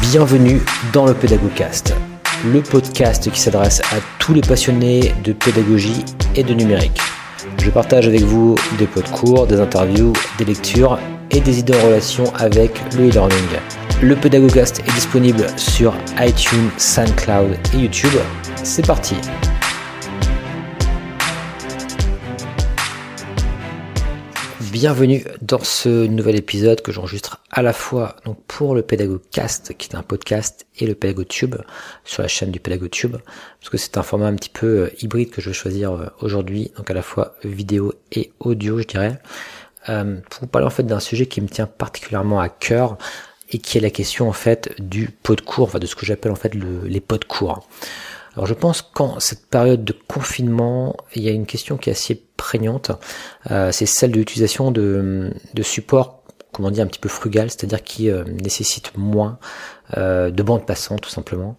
Bienvenue dans le Pédagogcast, le podcast qui s'adresse à tous les passionnés de pédagogie et de numérique. Je partage avec vous des pots de cours, des interviews, des lectures et des idées en relation avec le e-learning. Le Pédagogcast est disponible sur iTunes, SoundCloud et YouTube. C'est parti Bienvenue dans ce nouvel épisode que j'enregistre à la fois donc pour le Pédagogcast qui est un podcast et le Pédagogtube sur la chaîne du Pédagogtube parce que c'est un format un petit peu euh, hybride que je vais choisir euh, aujourd'hui donc à la fois vidéo et audio je dirais euh, pour vous parler en fait d'un sujet qui me tient particulièrement à cœur et qui est la question en fait du pot de cours, enfin de ce que j'appelle en fait les pots de cours. Alors je pense qu'en cette période de confinement, il y a une question qui est assez prégnante, euh, c'est celle de l'utilisation de, de supports comment dire, un petit peu frugal, c'est-à-dire qui euh, nécessite moins euh, de bande passante tout simplement,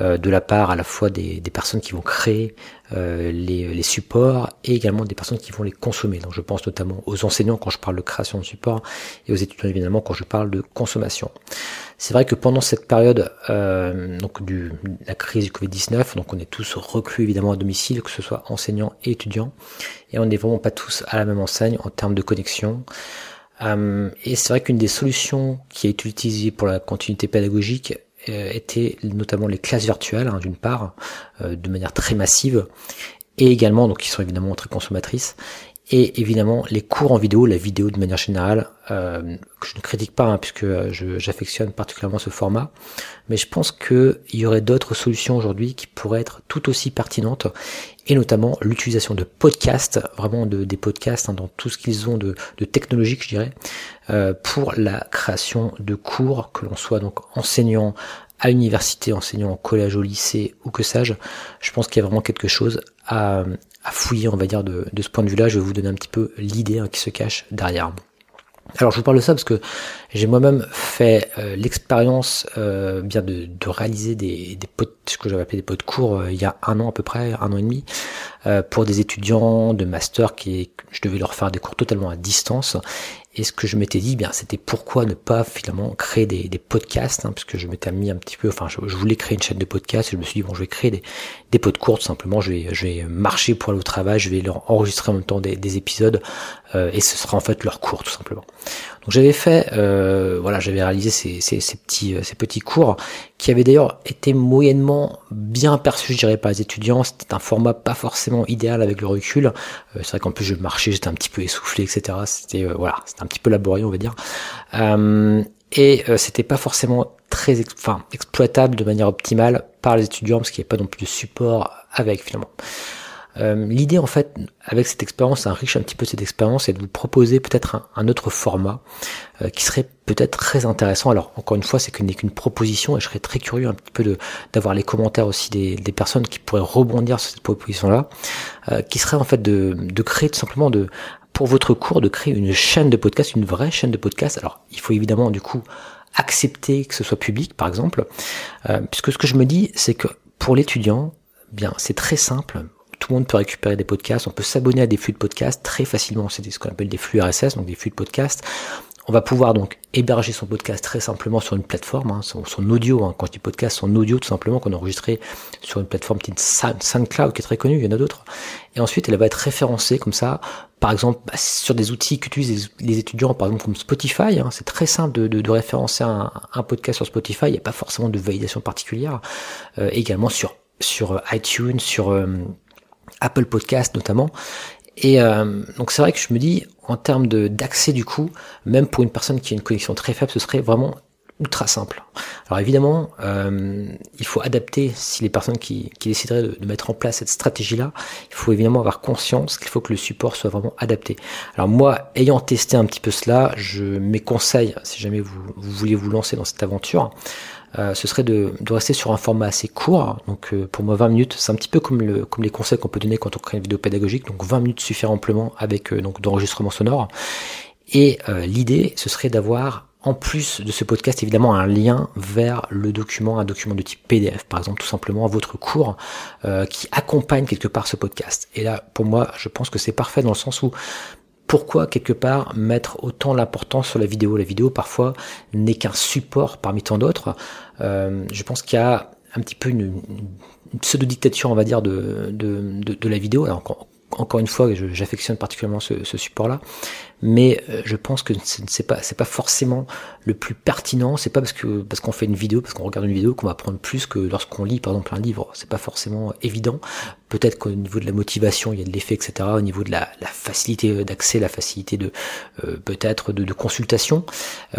euh, de la part à la fois des, personnes qui vont créer les, les, supports et également des personnes qui vont les consommer. Donc je pense notamment aux enseignants quand je parle de création de supports et aux étudiants évidemment quand je parle de consommation. C'est vrai que pendant cette période donc du la crise du Covid-19, donc on est tous reclus évidemment à domicile, que ce soit enseignants et étudiants, et on n'est vraiment pas tous à la même enseigne en termes de connexion. Euh, et c'est vrai qu'une des solutions qui est utilisée pour la continuité pédagogique euh, était notamment les classes virtuelles, hein, d'une part, euh, de manière très massive, et également, donc qui sont évidemment très consommatrices, et évidemment les cours en vidéo, la vidéo de manière générale, euh, que je ne critique pas hein, puisque j'affectionne particulièrement ce format, mais je pense qu'il y aurait d'autres solutions aujourd'hui qui pourraient être tout aussi pertinentes, et notamment l'utilisation de podcasts, vraiment de, des podcasts hein, dans tout ce qu'ils ont de, de, technologique, je dirais, euh, pour la création de cours, que l'on soit donc enseignant à l'université, enseignant en collège, au lycée ou que sais-je, je pense qu'il y a vraiment quelque chose à, à fouiller, on va dire, de, de ce point de vue-là. Je vais vous donner un petit peu l'idée hein, qui se cache derrière. Alors je vous parle de ça parce que j'ai moi-même fait euh, l'expérience euh, bien de, de, réaliser des, des potes, ce que j'avais appelé des potes cours euh, il y a un an à peu près, un an et demi, pour des étudiants de master qui je devais leur faire des cours totalement à distance et ce que je m'étais dit, bien, c'était pourquoi ne pas finalement créer des, podcasts, hein, puisque je m'étais mis un petit peu, enfin, je, voulais créer une chaîne de podcasts, et je me suis dit, bon, je vais créer des, des pods courts, simplement, je vais, je vais marcher pour aller au travail, je vais leur enregistrer en même temps des, des épisodes, euh, et ce sera en fait leur cours, tout simplement. Donc j'avais fait, euh, voilà, j'avais réalisé ces, ces, ces, petits, euh, ces petits cours, qui avaient d'ailleurs été moyennement bien perçus, je dirais, par les étudiants. C'était un format pas forcément idéal avec le recul. Euh, c'est vrai qu'en plus je marchais, j'étais un petit peu essoufflé, etc. C'était, euh, voilà, c'était un petit peu laborieux, on va dire. Euh, et c'était pas forcément très enfin, exploitable de manière optimale par les étudiants parce qu'il n'y avait pas non plus de support avec finalement. Euh, l'idée en fait avec cette expérience, enriche un petit peu cette expérience, et de vous proposer peut-être un, autre format euh, qui serait peut-être très intéressant. Alors encore une fois, c'est qu'une proposition et je serais très curieux un petit peu d'avoir les commentaires aussi des, personnes qui pourraient rebondir sur cette proposition-là, euh, qui serait en fait de, de créer tout simplement de pour votre cours de créer une chaîne de podcast, une vraie chaîne de podcast. Alors il faut évidemment du coup accepter que ce soit public par exemple, puisque ce que je me dis c'est que pour l'étudiant, bien c'est très simple tout le monde peut récupérer des podcasts, on peut s'abonner à des flux de podcasts très facilement, c'est ce qu'on appelle des flux RSS, donc des flux de podcasts. On va pouvoir donc héberger son podcast très simplement sur une plateforme, hein, son, audio, hein, quand je dis podcast, son audio tout simplement qu'on a enregistré sur une plateforme type SoundCloud qui est très connue, il y en a d'autres. Et ensuite, elle va être référencée comme ça, par exemple, bah, sur des outils qu'utilisent les, étudiants, par exemple comme Spotify. Hein, c'est très simple de, de, de référencer un, un, podcast sur Spotify, il n'y a pas forcément de validation particulière. Euh, également sur, sur iTunes, sur... Euh, Apple Podcast notamment. Et euh, donc c'est vrai que je me dis, en termes d'accès du coup, même pour une personne qui a une connexion très faible, ce serait vraiment ultra simple. Alors évidemment, euh, il faut adapter si les personnes qui, qui décideraient de, mettre en place cette stratégie-là, il faut évidemment avoir conscience qu'il faut que le support soit vraiment adapté. Alors moi, ayant testé un petit peu cela, je mes conseils, si jamais vous, vous voulez vous lancer dans cette aventure, euh, ce serait de, de, rester sur un format assez court. Donc euh, pour moi 20 minutes, c'est un petit peu comme, le, comme les conseils qu'on peut donner quand on crée une vidéo pédagogique. Donc 20 minutes suffit amplement avec euh, donc d'enregistrement sonore. Et l'idée, ce serait d'avoir en plus de ce podcast, évidemment, un lien vers le document, un document de type PDF, par exemple, tout simplement votre cours qui accompagne quelque part ce podcast. Et là, pour moi, je pense que c'est parfait dans le sens où pourquoi quelque part mettre autant l'importance sur la vidéo? La vidéo parfois n'est qu'un support parmi tant d'autres. Euh, je pense qu'il y a un petit peu une, pseudo-dictature, on va dire, de, de, de, la vidéo. Encore une fois, j'affectionne particulièrement ce, ce support-là, mais euh, je pense que c'est pas c'est pas forcément le plus pertinent. C'est pas parce que parce qu'on fait une vidéo, parce qu'on regarde une vidéo qu'on va apprendre plus que lorsqu'on lit par exemple un livre. C'est pas forcément évident. Peut-être qu'au niveau de la motivation, il y a de l'effet, etc. Au niveau de la, la facilité d'accès, la facilité de euh, peut-être de, de, consultation.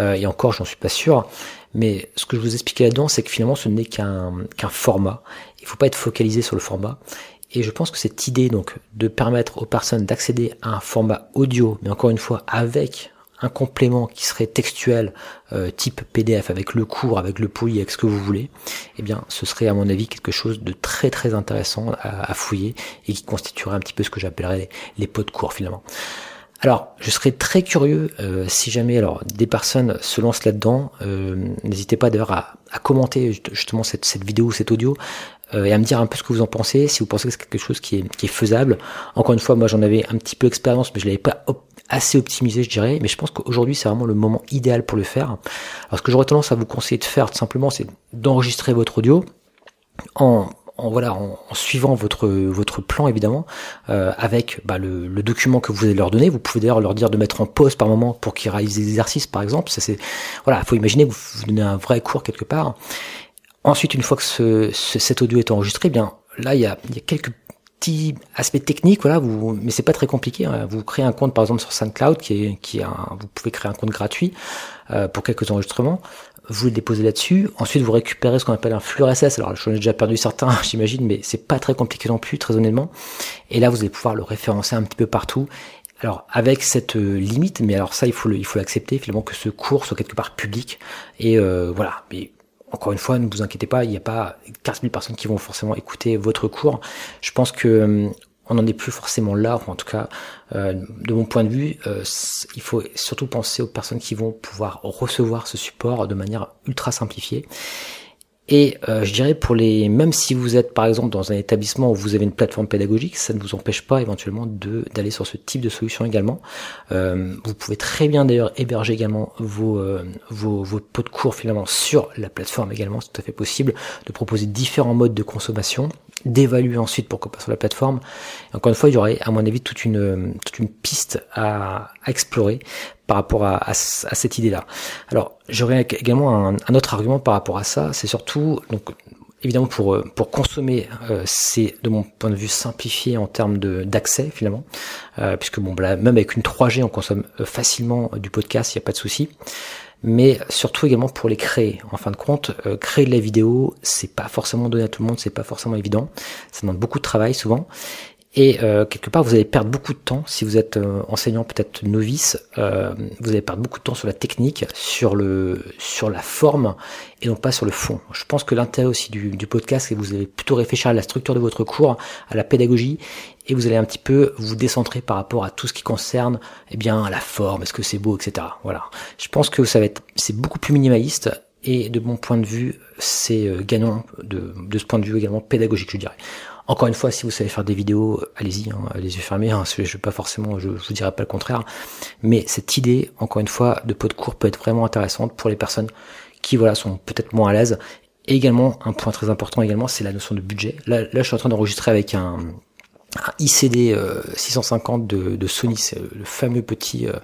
Euh, et encore, j'en suis pas sûr. Mais ce que je vous expliquais là-dedans, c'est que finalement, ce n'est qu'un qu'un format. Il faut pas être focalisé sur le format. Et je pense que cette idée donc de permettre aux personnes d'accéder à un format audio, mais encore une fois avec un complément qui serait textuel euh, type PDF avec le cours, avec le poulie, avec ce que vous voulez, eh bien ce serait à mon avis quelque chose de très très intéressant à, fouiller et qui constituerait un petit peu ce que j'appellerais les, pots de cours finalement. Alors, je serais très curieux euh, si jamais alors des personnes se lancent là-dedans. Euh, n'hésitez pas d'ailleurs à, commenter justement cette, cette vidéo ou cet audio et à me dire un peu ce que vous en pensez, si vous pensez que c'est quelque chose qui est, qui est faisable. Encore une fois, moi j'en avais un petit peu d'expérience, mais je l'avais pas assez optimisé, je dirais. Mais je pense qu'aujourd'hui c'est vraiment le moment idéal pour le faire. Alors ce que j'aurais tendance à vous conseiller de faire, tout simplement, c'est d'enregistrer votre audio en en, voilà, en, suivant votre votre plan évidemment, euh, avec bah, le, le, document que vous allez leur donner. Vous pouvez d'ailleurs leur dire de mettre en pause par moment pour qu'ils réalisent des exercices, par exemple. Ça c'est voilà, faut imaginer que vous, vous donnez un vrai cours quelque part. Ensuite, une fois que ce, cet audio est enregistré, eh bien là, il y a, il y a quelques petits aspects techniques, voilà, vous, mais c'est pas très compliqué. Hein. Vous créez un compte, par exemple, sur SoundCloud, qui est, qui est un, vous pouvez créer un compte gratuit euh, pour quelques enregistrements. Vous le déposez là-dessus. Ensuite, vous récupérez ce qu'on appelle un flux RSS. Alors, j'en ai déjà perdu certains, j'imagine, mais c'est pas très compliqué non plus, très honnêtement. Et là, vous allez pouvoir le référencer un petit peu partout. Alors avec cette euh, limite, mais alors ça il faut il faut l'accepter finalement que ce cours soit quelque part public et euh, voilà. Mais encore une fois, ne vous inquiétez pas, il n'y a pas 15 000 personnes qui vont forcément écouter votre cours. Je pense que euh, on n'en est plus forcément là, en tout cas, euh, de mon point de vue, euh, il faut surtout penser aux personnes qui vont pouvoir recevoir ce support de manière ultra simplifiée. Et euh, je dirais pour les, même si vous êtes par exemple dans un établissement où vous avez une plateforme pédagogique, ça ne vous empêche pas éventuellement de d'aller sur ce type de solution également. Euh, vous pouvez très bien d'ailleurs héberger également vos, euh, vos vos pots de cours finalement sur la plateforme également, c'est tout à fait possible de proposer différents modes de consommation d'évaluer ensuite pourquoi pas sur la plateforme. encore une fois, il y aurait à mon avis toute une toute une piste à, à explorer par rapport à, à, cette idée-là. Alors j'aurais également un, un, autre argument par rapport à ça, c'est surtout donc évidemment pour euh, pour consommer, euh, c'est de mon point de vue simplifié en termes d'accès finalement, euh, puisque bon là, même avec une 3G on consomme euh, facilement du podcast, il n'y a pas de souci mais surtout également pour les créer. En fin de compte, euh, créer de la vidéo, c'est pas forcément donné à tout le monde, c'est pas forcément évident. Ça demande beaucoup de travail souvent. Et euh, quelque part, vous allez perdre beaucoup de temps si vous êtes euh, enseignant peut-être novice. Euh, vous allez perdre beaucoup de temps sur la technique, sur le sur la forme et non pas sur le fond. Je pense que l'intérêt aussi du, podcast, c'est que vous allez plutôt réfléchir à la structure de votre cours, à la pédagogie, et vous allez un petit peu vous décentrer par rapport à tout ce qui concerne eh bien la forme, est-ce que c'est beau, etc. Voilà. Je pense que ça va être c'est beaucoup plus minimaliste et de mon point de vue, c'est gagnant de, de ce point de vue également pédagogique, je dirais. Encore une fois, si vous savez faire des vidéos, allez-y, hein, les yeux fermés. Hein, je, pas forcément, je, vous dirais pas le contraire. Mais cette idée, encore une fois, de pot de cours peut être vraiment intéressante pour les personnes qui, voilà, sont peut-être moins à l'aise. Et également, un point très important également, c'est la notion de budget. Là, là, je suis en train d'enregistrer avec un, ICD 650 de, de Sony, c'est le fameux petit euh,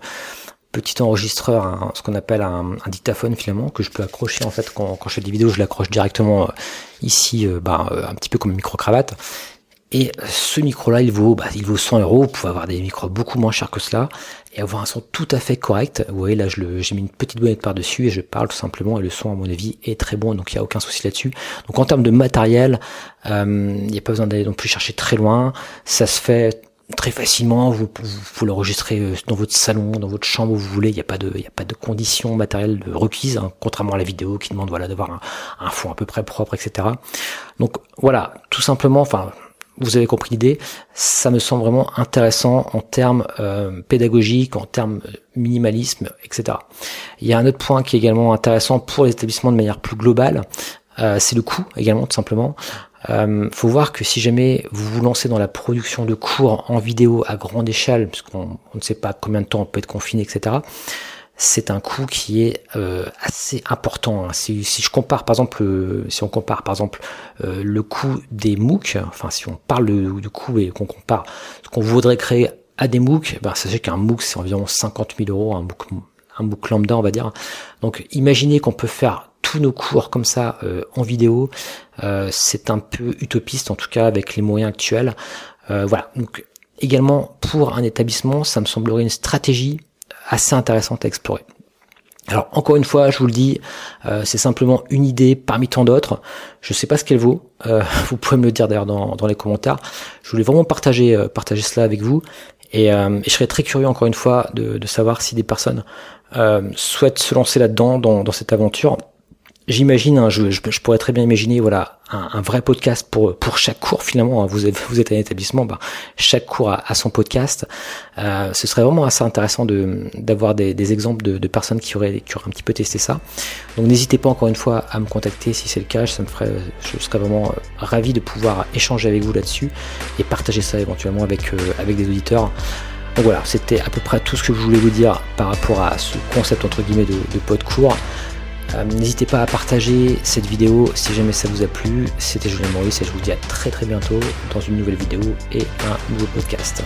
petit enregistreur, ce qu'on appelle un, dictaphone finalement, que je peux accrocher en fait quand, quand je fais des vidéos, je l'accroche directement euh, ici, euh, bah, euh, un petit peu comme une micro-cravate. Et ce micro-là, il vaut, bah, il vaut 100 euros. Vous pouvez avoir des micros beaucoup moins chers que cela et avoir un son tout à fait correct. Vous voyez, là, j'ai mis une petite bonnette par-dessus et je parle tout simplement. Et le son, à mon avis, est très bon. Donc, il n'y a aucun souci là-dessus. Donc, en termes de matériel, il n'y a pas besoin d'aller non plus chercher très loin. Ça se fait très facilement. Vous, vous, l'enregistrer euh, dans votre salon, dans votre chambre où vous voulez. Il n'y a pas de, y a pas de conditions matérielles requises, hein, contrairement à la vidéo qui demande voilà d'avoir un, un, fond à peu près propre, etc. Donc voilà, tout simplement. Enfin, vous avez compris l'idée. Ça me semble vraiment intéressant en termes euh, pédagogiques, en termes minimalisme, etc. Il y a un autre point qui est également intéressant pour les établissements de manière plus globale. Euh, c'est le coût également tout simplement. Euh, faut voir que si jamais vous vous lancez dans la production de cours en vidéo à grande échelle, puisqu'on on ne sait pas combien de temps on peut être confiné, etc., c'est un coût qui est euh, assez important. Hein. Si, je compare par exemple, euh, si on compare par exemple euh, le coût des MOOC, enfin si on parle de coût et qu'on compare ce qu'on voudrait créer à des MOOC, ben, sachez qu'un MOOC c'est environ 50 000 euros, un un MOOC lambda on va dire. Donc imaginez qu'on peut faire nos cours comme ça en vidéo, c'est un peu utopiste en tout cas avec les moyens actuels. voilà. Donc également pour un établissement, ça me semblerait une stratégie assez intéressante à explorer. Alors encore une fois, je vous le dis, euh, c'est simplement une idée parmi tant d'autres. Je ne sais pas ce qu'elle vaut. Euh, vous pouvez me le dire d'ailleurs dans, dans, les commentaires. Je voulais vraiment partager, euh, partager cela avec vous. Et, et, je serais très curieux encore une fois de, de savoir si des personnes souhaitent se lancer là-dedans, dans, dans cette aventure j'imagine, hein, je, je, pourrais très bien imaginer, voilà, un, un, vrai podcast pour pour chaque cours finalement. Hein, vous êtes vous êtes un établissement, bah, chaque cours a, son podcast. Euh, ce serait vraiment assez intéressant de d'avoir des, des, exemples de, de, personnes qui auraient qui auraient un petit peu testé ça. Donc n'hésitez pas encore une fois à me contacter si c'est le cas. Ça me ferait, je serais vraiment euh, ravi de pouvoir échanger avec vous là-dessus et partager ça éventuellement avec euh, avec des auditeurs. Donc voilà, c'était à peu près tout ce que je voulais vous dire par rapport à ce concept entre guillemets de, de court. Euh, n'hésitez pas à partager cette vidéo si jamais ça vous a plu. C'était Julien Maurice et je vous dis à très très bientôt dans une nouvelle vidéo et un nouveau podcast.